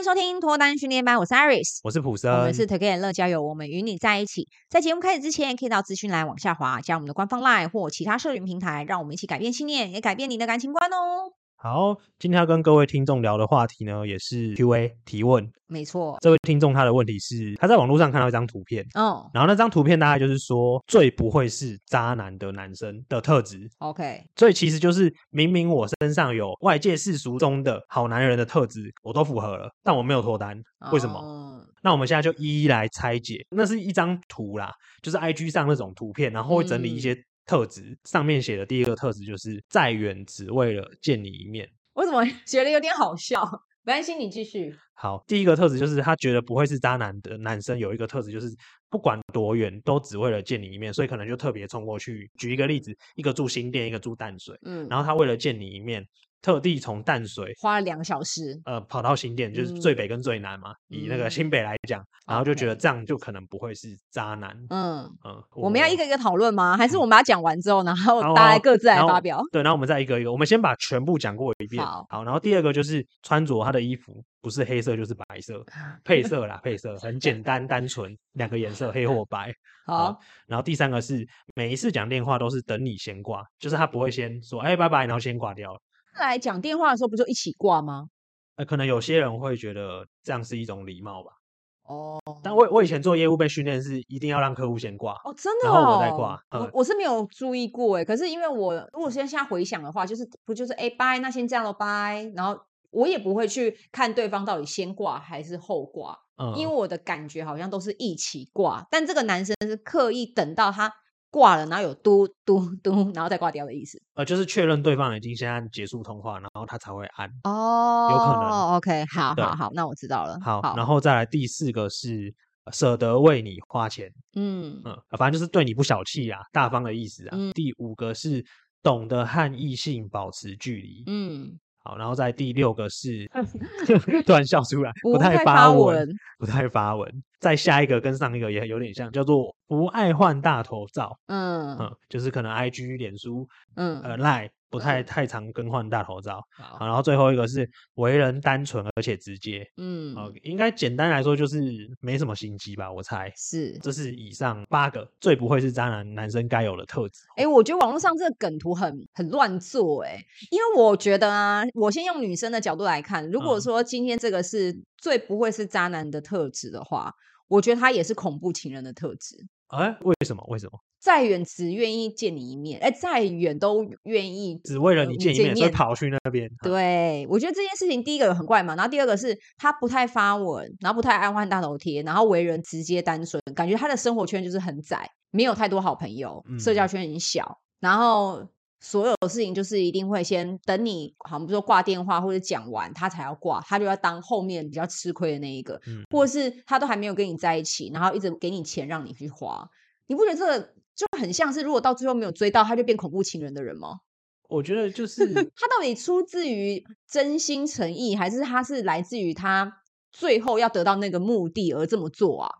迎收听脱单训练班，我是 Iris，我是普生，我们是 Together 乐交友，我们与你在一起。在节目开始之前，可以到资讯栏往下滑，加我们的官方 LINE 或其他社群平台，让我们一起改变信念，也改变你的感情观哦。好，今天要跟各位听众聊的话题呢，也是 Q&A 提问。没错，这位听众他的问题是，他在网络上看到一张图片，哦，然后那张图片大概就是说，最不会是渣男的男生的特质。OK，所以其实就是明明我身上有外界世俗中的好男人的特质，我都符合了，但我没有脱单，为什么？哦，那我们现在就一一来拆解。那是一张图啦，就是 IG 上那种图片，然后会整理一些。嗯特质上面写的第一个特质就是再远只为了见你一面。我怎么 觉得有点好笑？没关系，你继续。好，第一个特质就是他觉得不会是渣男的男生有一个特质就是不管多远都只为了见你一面，所以可能就特别冲过去。举一个例子，一个住新店，一个住淡水，嗯，然后他为了见你一面。特地从淡水花了两个小时，呃，跑到新店，就是最北跟最南嘛。嗯、以那个新北来讲，嗯、然后就觉得这样就可能不会是渣男。嗯嗯，我，我们要一个一个讨论吗？还是我们把它讲完之后，然后大家各自来发表？对，然后我们再一个一个，我们先把全部讲过一遍。好，好，然后第二个就是穿着他的衣服不是黑色就是白色，配色啦，配色很简单单纯，两个颜色黑或白。好，好，然后第三个是每一次讲电话都是等你先挂，就是他不会先说哎拜拜，然后先挂掉了。来讲电话的时候不就一起挂吗？呃，可能有些人会觉得这样是一种礼貌吧。哦，但我我以前做业务被训练是一定要让客户先挂哦，真的、哦，然后我再挂。我、嗯、我是没有注意过哎，可是因为我如果现在现在回想的话，就是不就是哎拜，那先这样了拜，然后我也不会去看对方到底先挂还是后挂，嗯，因为我的感觉好像都是一起挂，但这个男生是刻意等到他。挂了，然后有嘟嘟嘟，然后再挂掉的意思。呃，就是确认对方已经先按结束通话，然后他才会按。哦，有可能。OK，好，好，好，那我知道了。好，好，然后再来第四个是舍得为你花钱。嗯嗯，反正就是对你不小气啊，大方的意思啊。嗯。第五个是懂得和异性保持距离。嗯。好，然后在第六个是 突然笑出来，不太发文，不太发文。再下一个跟上一个也有点像，叫做不爱换大头照。嗯嗯，就是可能 IG、脸书，嗯呃 Line。不太太常更换大头照，好，然后最后一个是为人单纯而且直接，嗯，哦，应该简单来说就是没什么心机吧，我猜是，这是以上八个最不会是渣男男生该有的特质。哎，我觉得网络上这个梗图很很乱做，哎，因为我觉得啊，我先用女生的角度来看，如果说今天这个是最不会是渣男的特质的话，我觉得他也是恐怖情人的特质。哎，为什么？为什么？再远只愿意见你一面，哎，再远都愿意只为了你见一面，所以跑去那边。对，我觉得这件事情，第一个很怪嘛，然后第二个是他不太发文，然后不太爱换大头贴，然后为人直接单纯，感觉他的生活圈就是很窄，没有太多好朋友，社交圈很小，嗯、然后所有的事情就是一定会先等你，好像比如说挂电话或者讲完他才要挂，他就要当后面比较吃亏的那一个，嗯、或者是他都还没有跟你在一起，然后一直给你钱让你去花，你不觉得这个？就很像是，如果到最后没有追到，他就变恐怖情人的人吗？我觉得就 是他到底出自于真心诚意，还是他是来自于他最后要得到那个目的而这么做啊？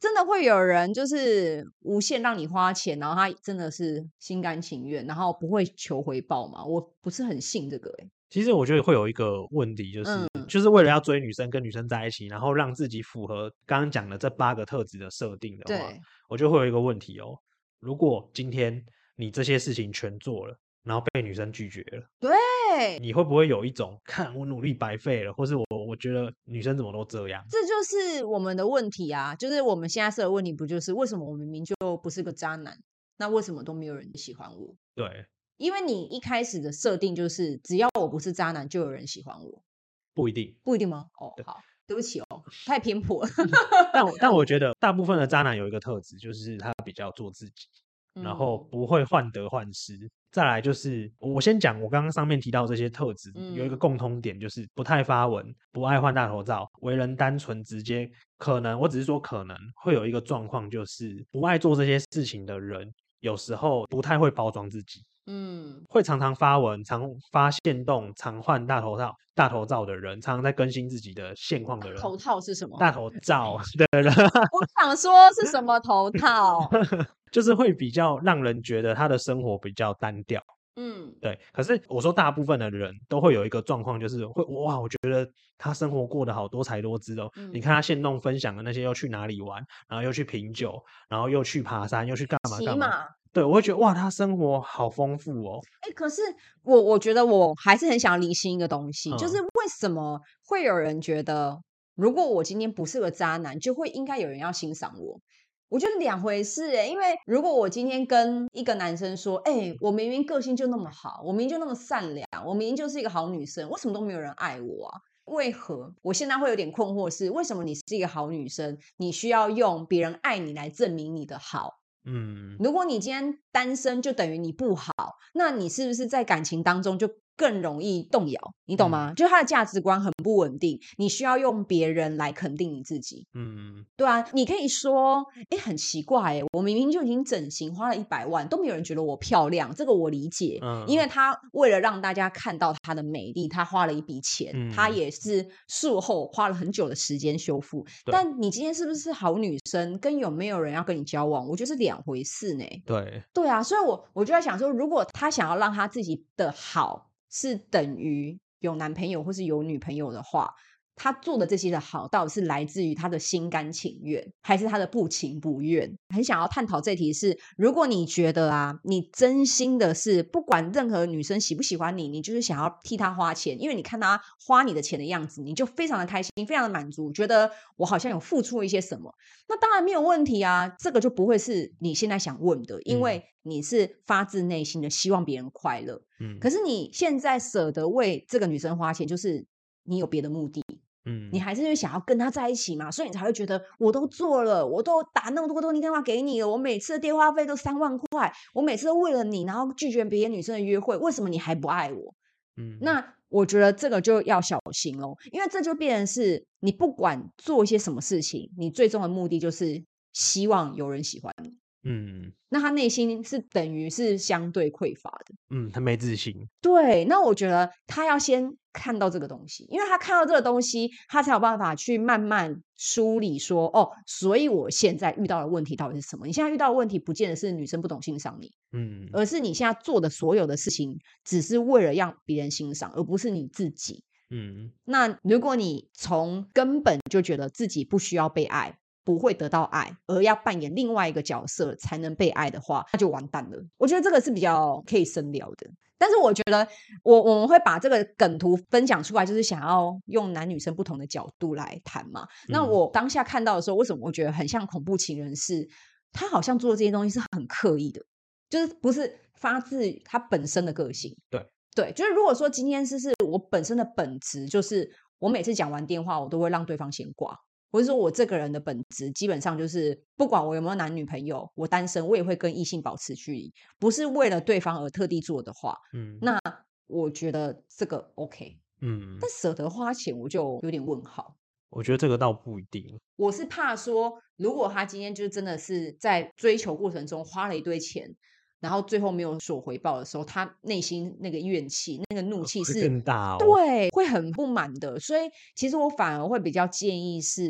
真的会有人就是无限让你花钱，然后他真的是心甘情愿，然后不会求回报吗？我不是很信这个欸。其实我觉得会有一个问题，就是、嗯、就是为了要追女生，跟女生在一起，然后让自己符合刚刚讲的这八个特质的设定的话，我觉得会有一个问题哦。如果今天你这些事情全做了，然后被女生拒绝了，对，你会不会有一种看我努力白费了，或是我我觉得女生怎么都这样？这就是我们的问题啊！就是我们现在设的问题，不就是为什么我明明就不是个渣男，那为什么都没有人喜欢我？对，因为你一开始的设定就是只要我不是渣男，就有人喜欢我。不一定，不一定吗？哦，好。对不起哦，太偏颇了。但但我觉得大部分的渣男有一个特质，就是他比较做自己，嗯、然后不会患得患失。再来就是我先讲我刚刚上面提到这些特质，嗯、有一个共通点，就是不太发文，不爱换大头照，为人单纯直接。可能我只是说可能会有一个状况，就是不爱做这些事情的人，有时候不太会包装自己。嗯，会常常发文、常发现动、常换大头套、大头照的人，常常在更新自己的现况的人。头套是什么？大头照 的人。我想说是什么头套？就是会比较让人觉得他的生活比较单调。嗯，对。可是我说，大部分的人都会有一个状况，就是会哇，我觉得他生活过得好多才多姿哦。嗯、你看他现动分享的那些，又去哪里玩，然后又去品酒，然后又去爬山，又去干嘛干嘛。对，我会觉得哇，他生活好丰富哦。哎，可是我我觉得我还是很想要厘清一个东西，嗯、就是为什么会有人觉得，如果我今天不是个渣男，就会应该有人要欣赏我？我觉得两回事诶，因为如果我今天跟一个男生说，哎，我明明个性就那么好，我明明就那么善良，我明明就是一个好女生，为什么都没有人爱我啊？为何？我现在会有点困惑是，为什么你是一个好女生，你需要用别人爱你来证明你的好？嗯，如果你今天单身，就等于你不好，那你是不是在感情当中就更容易动摇，你懂吗？嗯、就他的价值观很不稳定，你需要用别人来肯定你自己。嗯，对啊，你可以说，哎，很奇怪，哎，我明明就已经整形花了一百万，都没有人觉得我漂亮，这个我理解。嗯，因为他为了让大家看到他的美丽，他花了一笔钱，嗯、他也是术后花了很久的时间修复。但你今天是不是好女生，跟有没有人要跟你交往，我觉得是两回事呢。对，对啊，所以我我就在想说，如果他想要让他自己的好。是等于有男朋友或是有女朋友的话。他做的这些的好，到底是来自于他的心甘情愿，还是他的不情不愿？很想要探讨这题是：如果你觉得啊，你真心的是不管任何女生喜不喜欢你，你就是想要替她花钱，因为你看她花你的钱的样子，你就非常的开心，非常的满足，觉得我好像有付出一些什么，那当然没有问题啊，这个就不会是你现在想问的，因为你是发自内心的希望别人快乐。嗯，可是你现在舍得为这个女生花钱，就是你有别的目的。嗯，你还是会想要跟他在一起嘛，所以你才会觉得我都做了，我都打那么多多电话给你了，我每次的电话费都三万块，我每次都为了你，然后拒绝别的女生的约会，为什么你还不爱我？嗯，那我觉得这个就要小心喽，因为这就变成是你不管做一些什么事情，你最终的目的就是希望有人喜欢你。嗯，那他内心是等于是相对匮乏的。嗯，他没自信。对，那我觉得他要先看到这个东西，因为他看到这个东西，他才有办法去慢慢梳理说，哦，所以我现在遇到的问题到底是什么？你现在遇到的问题，不见得是女生不懂欣赏你，嗯，而是你现在做的所有的事情，只是为了让别人欣赏，而不是你自己。嗯，那如果你从根本就觉得自己不需要被爱。不会得到爱，而要扮演另外一个角色才能被爱的话，那就完蛋了。我觉得这个是比较可以深聊的。但是我觉得我我们会把这个梗图分享出来，就是想要用男女生不同的角度来谈嘛。嗯、那我当下看到的时候，为什么我觉得很像恐怖情人？是他好像做的这些东西是很刻意的，就是不是发自他本身的个性。对对，就是如果说今天是是我本身的本质，就是我每次讲完电话，我都会让对方先挂。不是说我这个人的本质基本上就是，不管我有没有男女朋友，我单身，我也会跟异性保持距离，不是为了对方而特地做的话，嗯，那我觉得这个 OK，嗯，但舍得花钱我就有点问号。我觉得这个倒不一定，我是怕说，如果他今天就真的是在追求过程中花了一堆钱。然后最后没有所回报的时候，他内心那个怨气、那个怒气是更大哦，对，会很不满的。所以其实我反而会比较建议是，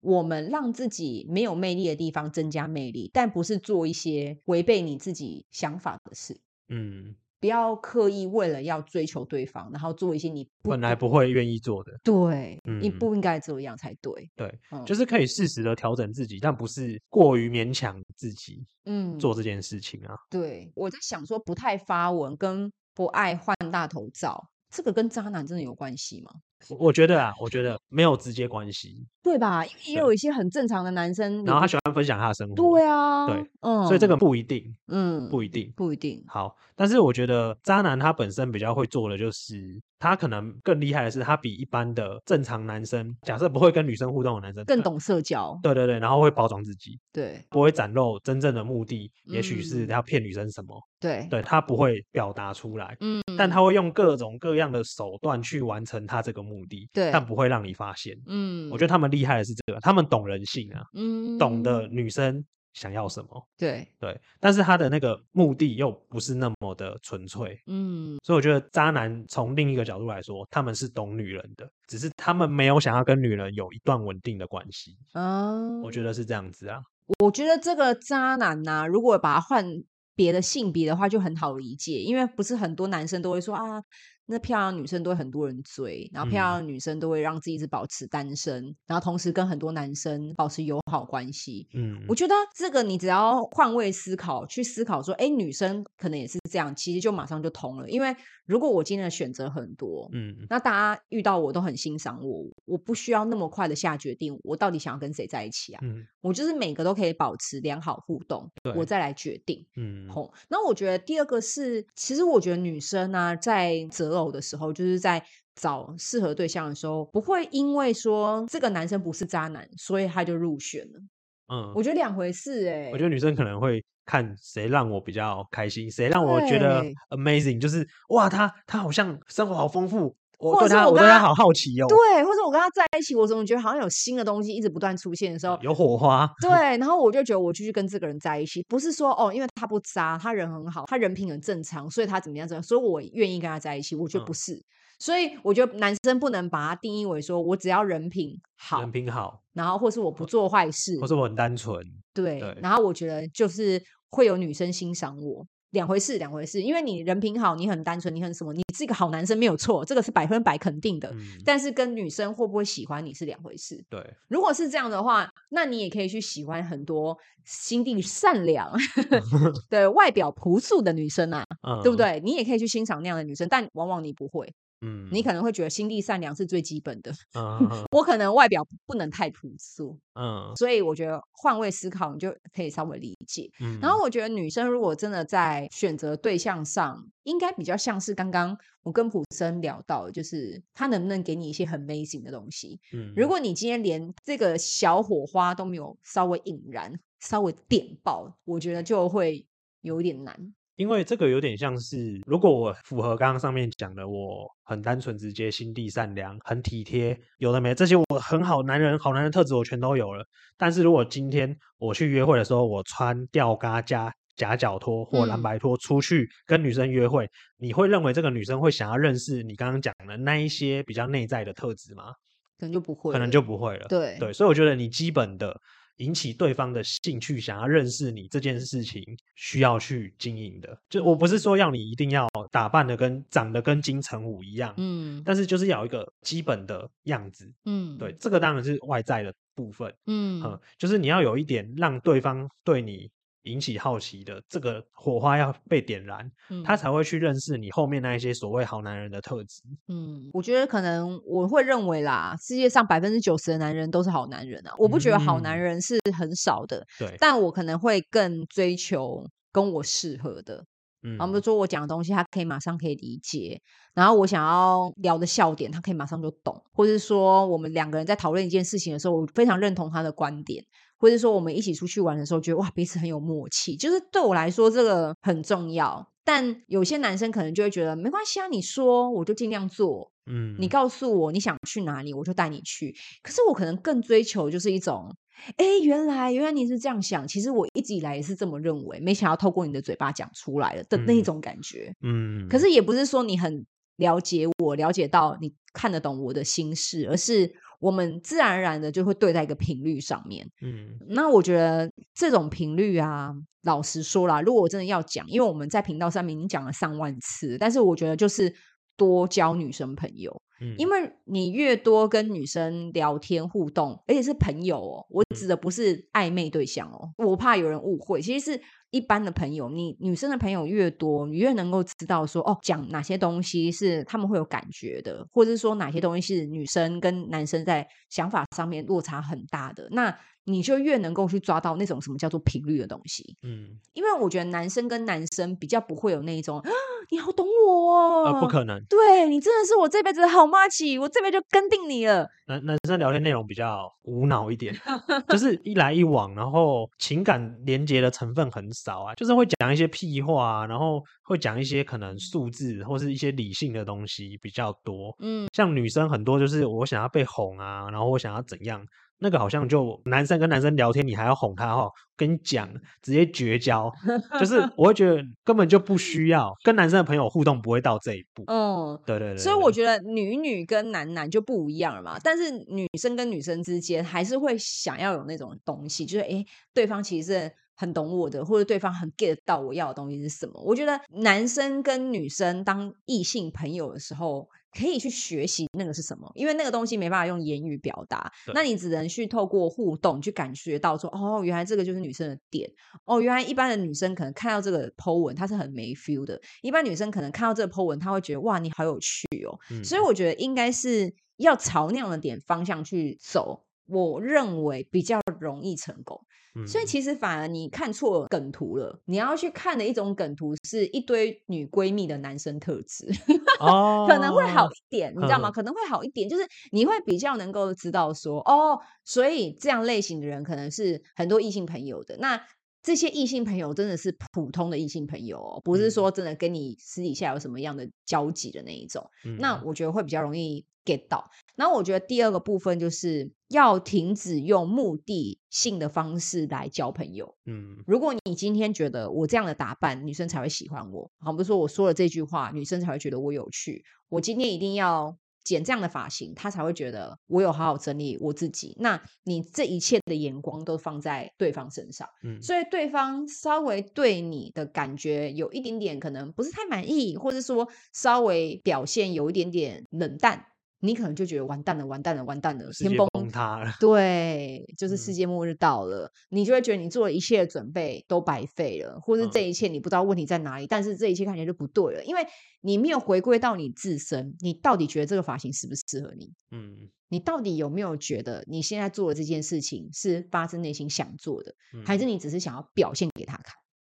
我们让自己没有魅力的地方增加魅力，但不是做一些违背你自己想法的事。嗯。不要刻意为了要追求对方，然后做一些你本来不会愿意做的。对，嗯、你不应该这样才对。对，嗯、就是可以适时的调整自己，但不是过于勉强自己。嗯，做这件事情啊。对，我在想说，不太发文跟不爱换大头照，这个跟渣男真的有关系吗？我觉得啊，我觉得没有直接关系，对吧？因为也有一些很正常的男生，然后他喜欢分享他的生活，对啊，对，嗯，所以这个不一定，嗯，不一定，不一定。好，但是我觉得渣男他本身比较会做的就是。他可能更厉害的是，他比一般的正常男生，假设不会跟女生互动的男生，更懂社交。对对对，然后会包装自己，对，不会展露真正的目的，也许是要骗女生什么。对，对他不会表达出来，嗯，但他会用各种各样的手段去完成他这个目的，对，但不会让你发现。嗯，我觉得他们厉害的是这个，他们懂人性啊，嗯，懂得女生。想要什么？对对，但是他的那个目的又不是那么的纯粹，嗯，所以我觉得渣男从另一个角度来说，他们是懂女人的，只是他们没有想要跟女人有一段稳定的关系，嗯，我觉得是这样子啊。我觉得这个渣男呐、啊，如果把他换别的性别的话就很好理解，因为不是很多男生都会说啊。那漂亮的女生都会很多人追，然后漂亮的女生都会让自己一直保持单身，嗯、然后同时跟很多男生保持友好关系。嗯，我觉得这个你只要换位思考，去思考说，哎，女生可能也是这样，其实就马上就通了。因为如果我今天的选择很多，嗯，那大家遇到我都很欣赏我，我不需要那么快的下决定，我到底想要跟谁在一起啊？嗯，我就是每个都可以保持良好互动，对我再来决定。嗯，好。那我觉得第二个是，其实我觉得女生呢、啊，在择偶的时候，就是在找适合对象的时候，不会因为说这个男生不是渣男，所以他就入选了。嗯，我觉得两回事哎、欸。我觉得女生可能会看谁让我比较开心，谁让我觉得 amazing，就是哇，他他好像生活好丰富，我对他我对他好好奇哦。对，或者我跟他在一起，我总觉得好像有新的东西一直不断出现的时候，有火花。对，然后我就觉得我继续跟这个人在一起，不是说哦，因为他不渣，他人很好，他人品很正常，所以他怎么样怎么样，所以我愿意跟他在一起。我觉得不是。嗯所以我觉得男生不能把他定义为说，我只要人品好，人品好，然后或是我不做坏事，或是我很单纯，对。对，然后我觉得就是会有女生欣赏我，两回事，两回事。因为你人品好，你很单纯，你很什么，你是一个好男生没有错，这个是百分百肯定的。嗯，但是跟女生会不会喜欢你是两回事。对，如果是这样的话，那你也可以去喜欢很多心地善良、对外表朴素的女生啊，嗯，对不对？你也可以去欣赏那样的女生，但往往你不会。嗯，你可能会觉得心地善良是最基本的。嗯，我可能外表不能太朴素。嗯，所以我觉得换位思考，你就可以稍微理解。嗯，然后我觉得女生如果真的在选择对象上，应该比较像是刚刚我跟普生聊到，就是他能不能给你一些很 amazing 的东西。嗯，如果你今天连这个小火花都没有稍微引燃、稍微点爆，我觉得就会有点难。因为这个有点像是，如果我符合刚刚上面讲的，我很单纯、直接、心地善良、很体贴，有的没这些，我很好男人、好男人特质我全都有了。但是如果今天我去约会的时候，我穿吊嘎加夹脚拖或蓝白拖出去跟女生约会，嗯，你会认为这个女生会想要认识你刚刚讲的那一些比较内在的特质吗？可能就不会，可能就不会了。对对，所以我觉得你基本的。引起对方的兴趣，想要认识你这件事情，需要去经营的。就我不是说要你一定要打扮的跟长得跟金城武一样，嗯，但是就是要有一个基本的样子，嗯，对，这个当然是外在的部分，嗯，嗯，就是你要有一点让对方对你。引起好奇的这个火花要被点燃，嗯，他才会去认识你后面那一些所谓好男人的特质。嗯，我觉得可能我会认为啦，世界上百分之九十的男人都是好男人啊，我不觉得好男人是很少的。对，嗯，但我可能会更追求跟我适合的。嗯，我们说我讲的东西，他可以马上可以理解，然后我想要聊的笑点，他可以马上就懂，或者说我们两个人在讨论一件事情的时候，我非常认同他的观点。或者说我们一起出去玩的时候，觉得哇，彼此很有默契，就是对我来说这个很重要。但有些男生可能就会觉得没关系啊，你说我就尽量做，嗯，你告诉我你想去哪里，我就带你去。可是我可能更追求就是一种，哎，原来原来你是这样想，其实我一直以来也是这么认为，没想到透过你的嘴巴讲出来了的那种感觉，嗯。可是也不是说你很了解我，了解到你看得懂我的心事，而是。我们自然而然的就会对在一个频率上面，嗯，那我觉得这种频率啊，老实说啦，如果我真的要讲，因为我们在频道上面已经讲了上万次，但是我觉得就是多交女生朋友，嗯，因为你越多跟女生聊天互动，而且是朋友哦，我指的不是暧昧对象哦，我怕有人误会，其实是。一般的朋友，你女生的朋友越多，你越能够知道说哦，讲哪些东西是他们会有感觉的，或者是说哪些东西是女生跟男生在想法上面落差很大的，那你就越能够去抓到那种什么叫做频率的东西。嗯，因为我觉得男生跟男生比较不会有那一种啊，你好懂我哦，呃，不可能，对，你真的是我这辈子的好妈起，我这辈子就跟定你了。男男生聊天内容比较无脑一点，就是一来一往，然后情感连接的成分很少。啊，就是会讲一些屁话，啊然后会讲一些可能数字或是一些理性的东西比较多。嗯，像女生很多就是我想要被哄啊，然后我想要怎样。那个好像就男生跟男生聊天，你还要哄他哈？跟你讲，直接绝交，就是 我会觉得根本就不需要跟男生的朋友互动，不会到这一步。嗯，对对对，对。所以我觉得女女跟男男就不一样了嘛。但是女生跟女生之间还是会想要有那种东西，就是哎，对方其实是很懂我的，或者对方很 get 到我要的东西是什么。我觉得男生跟女生当异性朋友的时候，可以去学习那个是什么，因为那个东西没办法用言语表达，那你只能去透过互动去感觉到说，哦，原来这个就是女生的点。哦，原来一般的女生可能看到这个 po 文，她是很没 feel 的。一般女生可能看到这个 po 文，她会觉得哇，你好有趣哦。嗯。所以我觉得应该是要朝那样的点方向去走，我认为比较容易成功。所以其实反而你看错梗图了，你要去看的一种梗图是一堆女闺蜜的男生特质，哦、可能会好一点，你知道吗？可能会好一点，就是你会比较能够知道说，哦，所以这样类型的人可能是很多异性朋友的。那这些异性朋友真的是普通的异性朋友哦，不是说真的跟你私底下有什么样的交集的那一种。嗯、那我觉得会比较容易 get 到。然后我觉得第二个部分就是要停止用目的性的方式来交朋友。嗯，如果你今天觉得我这样的打扮女生才会喜欢我，好，比如说我说了这句话女生才会觉得我有趣，我今天一定要剪这样的发型，她才会觉得我有好好整理我自己。那你这一切的眼光都放在对方身上，嗯，所以对方稍微对你的感觉有一点点可能不是太满意，或者说稍微表现有一点点冷淡。你可能就觉得完蛋了，完蛋了，完蛋了，天崩塌了。对，就是世界末日到了，嗯，你就会觉得你做了一切的准备都白费了，或是这一切你不知道问题在哪里，嗯，但是这一切看起来就不对了，因为你没有回归到你自身，你到底觉得这个发型适不适合你？嗯，你到底有没有觉得你现在做的这件事情是发自内心想做的，嗯，还是你只是想要表现给他看？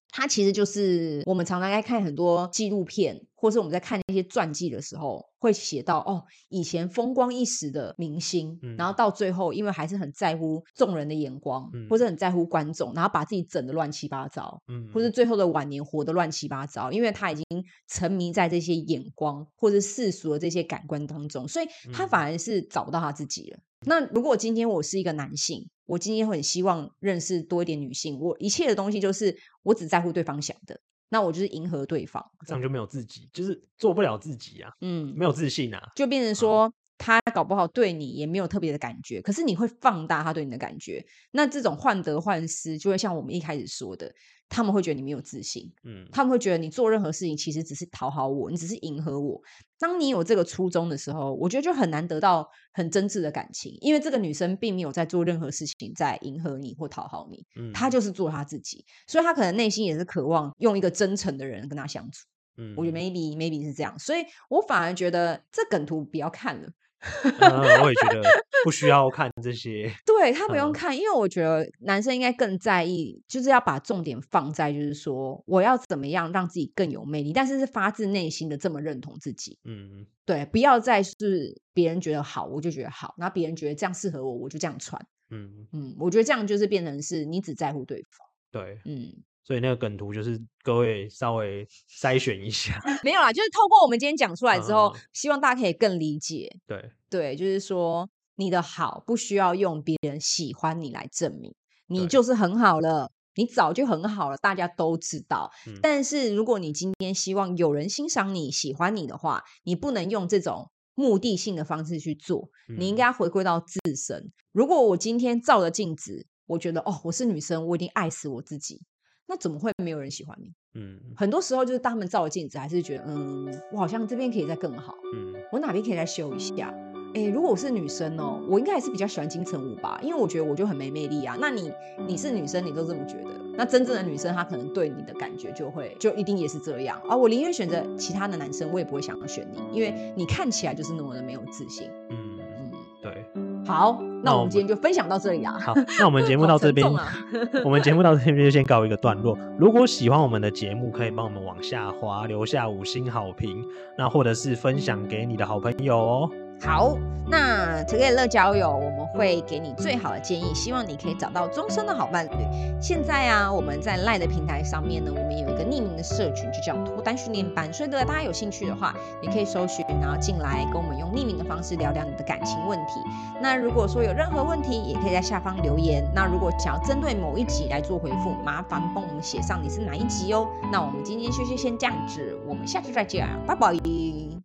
它其实就是我们常常在看很多纪录片，或是我们在看那些传记的时候，会写到哦，以前风光一时的明星，嗯，然后到最后，因为还是很在乎众人的眼光，嗯，或者很在乎观众，然后把自己整得乱七八糟，嗯，或是最后的晚年活得乱七八糟，因为他已经沉迷在这些眼光或者世俗的这些感官当中，所以他反而是找不到他自己了。嗯，那如果今天我是一个男性，我今天会很希望认识多一点女性。我一切的东西就是我只在乎对方想的，那我就是迎合对方，这样就没有自己，就是做不了自己啊。嗯，没有自信啊，就变成说他搞不好对你也没有特别的感觉，可是你会放大他对你的感觉。那这种患得患失，就会像我们一开始说的。他们会觉得你没有自信，嗯，他们会觉得你做任何事情其实只是讨好我，你只是迎合我。当你有这个初衷的时候，我觉得就很难得到很真挚的感情，因为这个女生并没有在做任何事情在迎合你或讨好你，嗯，她就是做她自己，所以她可能内心也是渴望用一个真诚的人跟她相处，嗯，我觉得 maybe maybe 是这样，所以我反而觉得这梗图不要看了。嗯，我也觉得不需要看这些。对，他不用看，嗯，因为我觉得男生应该更在意，就是要把重点放在，就是说我要怎么样让自己更有魅力，但是是发自内心的这么认同自己。嗯，对，不要再是别人觉得好，我就觉得好，然后别人觉得这样适合我，我就这样穿。嗯嗯，我觉得这样就是变成是你只在乎对方。对，嗯。所以那个梗图就是各位稍微 筛选一下，没有啦，就是透过我们今天讲出来之后，嗯，希望大家可以更理解。对对，就是说你的好不需要用别人喜欢你来证明，你就是很好了，你早就很好了，大家都知道。嗯，但是如果你今天希望有人欣赏你喜欢你的话，你不能用这种目的性的方式去做，你应该回归到自身。嗯，如果我今天照着镜子，我觉得哦，我是女生，我一定爱死我自己。那怎么会没有人喜欢你？嗯，很多时候就是当他们照镜子，还是觉得，嗯，我好像这边可以再更好，嗯，我哪边可以再修一下？哎，如果我是女生哦，我应该还是比较喜欢金城武吧，因为我觉得我就很没魅力啊。那你你是女生，你都这么觉得，那真正的女生她可能对你的感觉就会就一定也是这样啊。我宁愿选择其他的男生，我也不会想要选你，因为你看起来就是那么的没有自信。嗯嗯，对。好，那我们今天就分享到这里啊。好，那我们节目到这边，啊、我们节目到这边就先告一个段落。如果喜欢我们的节目，可以帮我们往下滑，留下五星好评，那或者是分享给你的好朋友哦。好，那 Together 乐交友，我们会给你最好的建议，希望你可以找到终身的好伴侣。现在啊，我们在 LINE 的平台上面呢，我们有一个匿名的社群，就叫脱单训练班。所以，如果大家有兴趣的话，你可以搜寻，然后进来跟我们用匿名的方式聊聊你的感情问题。那如果说有任何问题，也可以在下方留言。那如果想要针对某一集来做回复，麻烦帮我们写上你是哪一集哦。那我们今天就先这样子，我们下次再见，拜拜。